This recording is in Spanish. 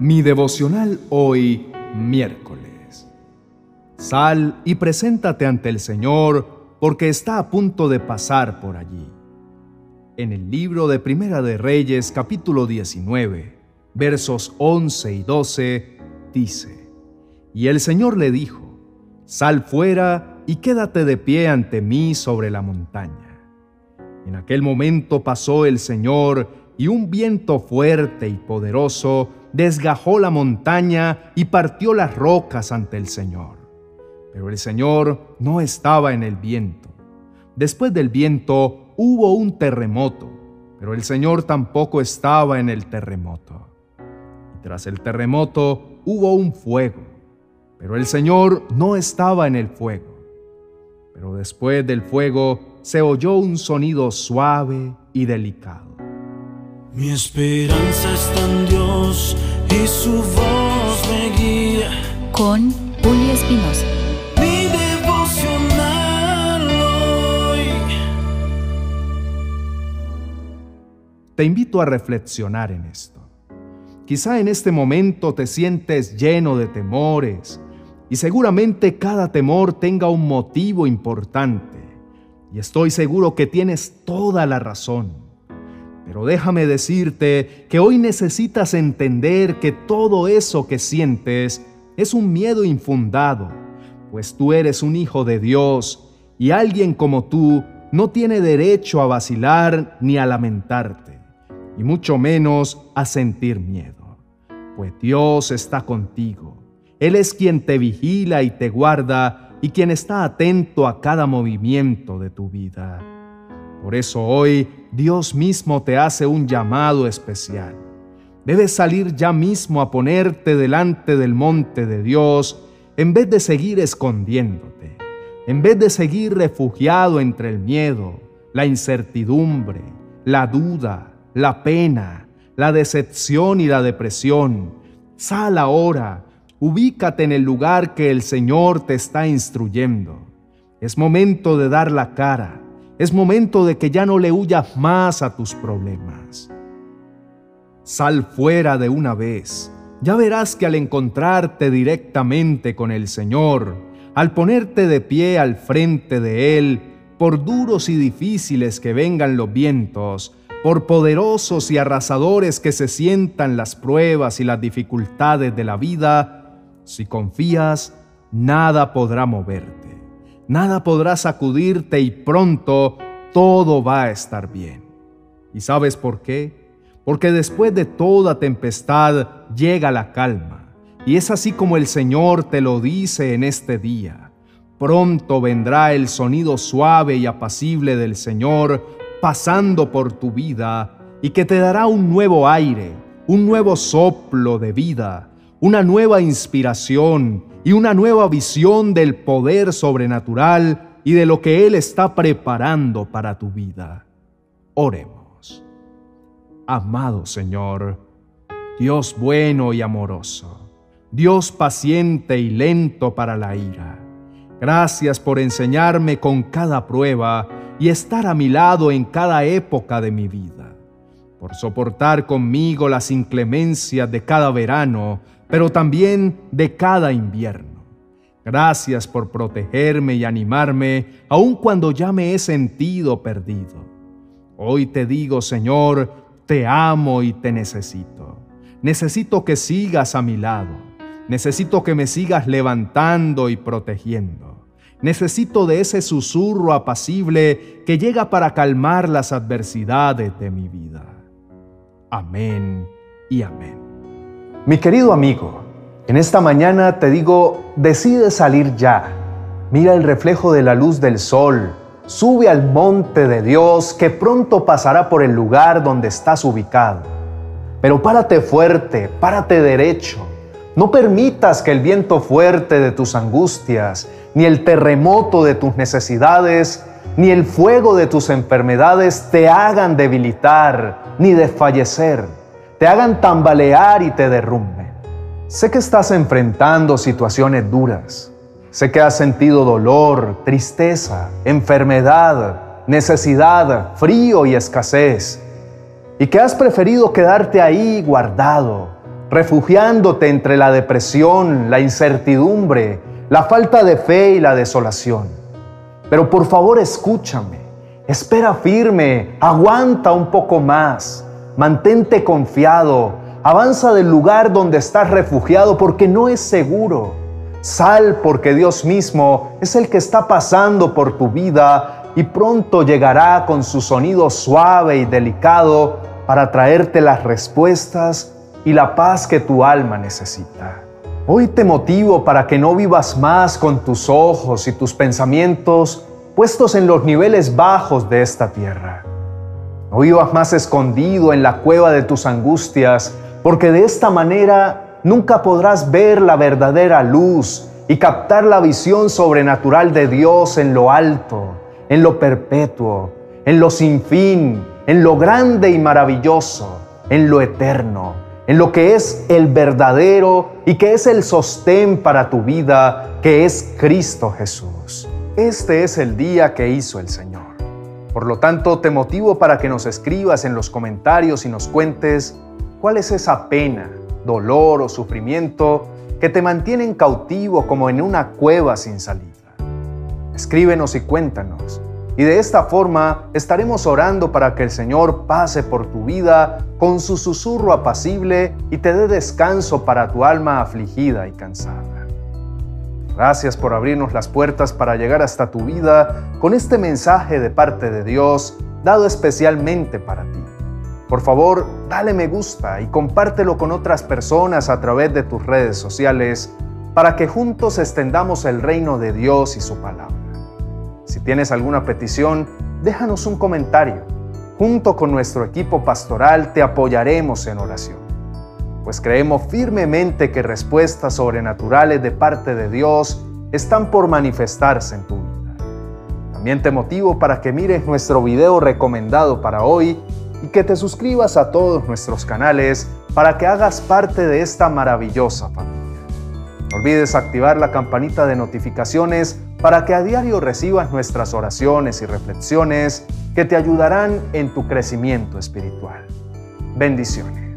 Mi devocional hoy, miércoles. Sal y preséntate ante el Señor, porque está a punto de pasar por allí. En el libro de Primera de Reyes, capítulo 19, versos 11 y 12, dice, Y el Señor le dijo, Sal fuera y quédate de pie ante mí sobre la montaña. En aquel momento pasó el Señor, y un viento fuerte y poderoso desgajó la montaña y partió las rocas ante el Señor. Pero el Señor no estaba en el viento. Después del viento hubo un terremoto, pero el Señor tampoco estaba en el terremoto. Y tras el terremoto hubo un fuego, pero el Señor no estaba en el fuego. Pero después del fuego se oyó un sonido suave y delicado mi esperanza está en Dios y su voz me guía. Con Julio Espinosa. Mi devocional hoy. Te invito a reflexionar en esto. Quizá en este momento te sientes lleno de temores y seguramente cada temor tenga un motivo importante. Y estoy seguro que tienes toda la razón. Pero déjame decirte que hoy necesitas entender que todo eso que sientes es un miedo infundado, pues tú eres un hijo de Dios y alguien como tú no tiene derecho a vacilar ni a lamentarte, y mucho menos a sentir miedo, pues Dios está contigo. Él es quien te vigila y te guarda y quien está atento a cada movimiento de tu vida. Por eso hoy Dios mismo te hace un llamado especial. Debes salir ya mismo a ponerte delante del monte de Dios en vez de seguir escondiéndote, en vez de seguir refugiado entre el miedo, la incertidumbre, la duda, la pena, la decepción y la depresión. Sal ahora, ubícate en el lugar que el Señor te está instruyendo. Es momento de dar la cara es momento de que ya no le huyas más a tus problemas. Sal fuera de una vez. Ya verás que al encontrarte directamente con el Señor, al ponerte de pie al frente de Él, por duros y difíciles que vengan los vientos, por poderosos y arrasadores que se sientan las pruebas y las dificultades de la vida, si confías, nada podrá moverte nada podrá sacudirte y pronto todo va a estar bien. ¿Y sabes por qué? Porque después de toda tempestad llega la calma. Y es así como el Señor te lo dice en este día. Pronto vendrá el sonido suave y apacible del Señor pasando por tu vida y que te dará un nuevo aire, un nuevo soplo de vida, una nueva inspiración y una nueva visión del poder sobrenatural y de lo que Él está preparando para tu vida. Oremos. Amado Señor, Dios bueno y amoroso, Dios paciente y lento para la ira, gracias por enseñarme con cada prueba y estar a mi lado en cada época de mi vida, por soportar conmigo las inclemencias de cada verano, pero también de cada invierno. Gracias por protegerme y animarme aun cuando ya me he sentido perdido. Hoy te digo, Señor, te amo y te necesito. Necesito que sigas a mi lado. Necesito que me sigas levantando y protegiendo. Necesito de ese susurro apacible que llega para calmar las adversidades de mi vida. Amén y amén. Mi querido amigo, en esta mañana te digo, decide salir ya. Mira el reflejo de la luz del sol. Sube al monte de Dios que pronto pasará por el lugar donde estás ubicado. Pero párate fuerte, párate derecho. No permitas que el viento fuerte de tus angustias, ni el terremoto de tus necesidades, ni el fuego de tus enfermedades te hagan debilitar ni desfallecer te hagan tambalear y te derrumben. Sé que estás enfrentando situaciones duras. Sé que has sentido dolor, tristeza, enfermedad, necesidad, frío y escasez. Y que has preferido quedarte ahí guardado, refugiándote entre la depresión, la incertidumbre, la falta de fe y la desolación. Pero por favor escúchame, espera firme, aguanta un poco más, mantente confiado, avanza del lugar donde estás refugiado porque no es seguro. Sal porque Dios mismo es el que está pasando por tu vida y pronto llegará con su sonido suave y delicado para traerte las respuestas y la paz que tu alma necesita. Hoy te motivo para que no vivas más con tus ojos y tus pensamientos puestos en los niveles bajos de esta tierra. No vivas más escondido en la cueva de tus angustias, porque de esta manera nunca podrás ver la verdadera luz y captar la visión sobrenatural de Dios en lo alto, en lo perpetuo, en lo sin fin, en lo grande y maravilloso, en lo eterno en lo que es el verdadero y que es el sostén para tu vida, que es Cristo Jesús. Este es el día que hizo el Señor. Por lo tanto, te motivo para que nos escribas en los comentarios y nos cuentes cuál es esa pena, dolor o sufrimiento que te mantienen cautivo como en una cueva sin salida. Escríbenos y cuéntanos y de esta forma estaremos orando para que el Señor pase por tu vida con su susurro apacible y te dé descanso para tu alma afligida y cansada. Gracias por abrirnos las puertas para llegar hasta tu vida con este mensaje de parte de Dios dado especialmente para ti. Por favor, dale me gusta y compártelo con otras personas a través de tus redes sociales para que juntos extendamos el reino de Dios y su palabra. Si tienes alguna petición, déjanos un comentario. Junto con nuestro equipo pastoral te apoyaremos en oración, pues creemos firmemente que respuestas sobrenaturales de parte de Dios están por manifestarse en tu vida. También te motivo para que mires nuestro video recomendado para hoy y que te suscribas a todos nuestros canales para que hagas parte de esta maravillosa familia. No olvides activar la campanita de notificaciones para que a diario recibas nuestras oraciones y reflexiones que te ayudarán en tu crecimiento espiritual. Bendiciones.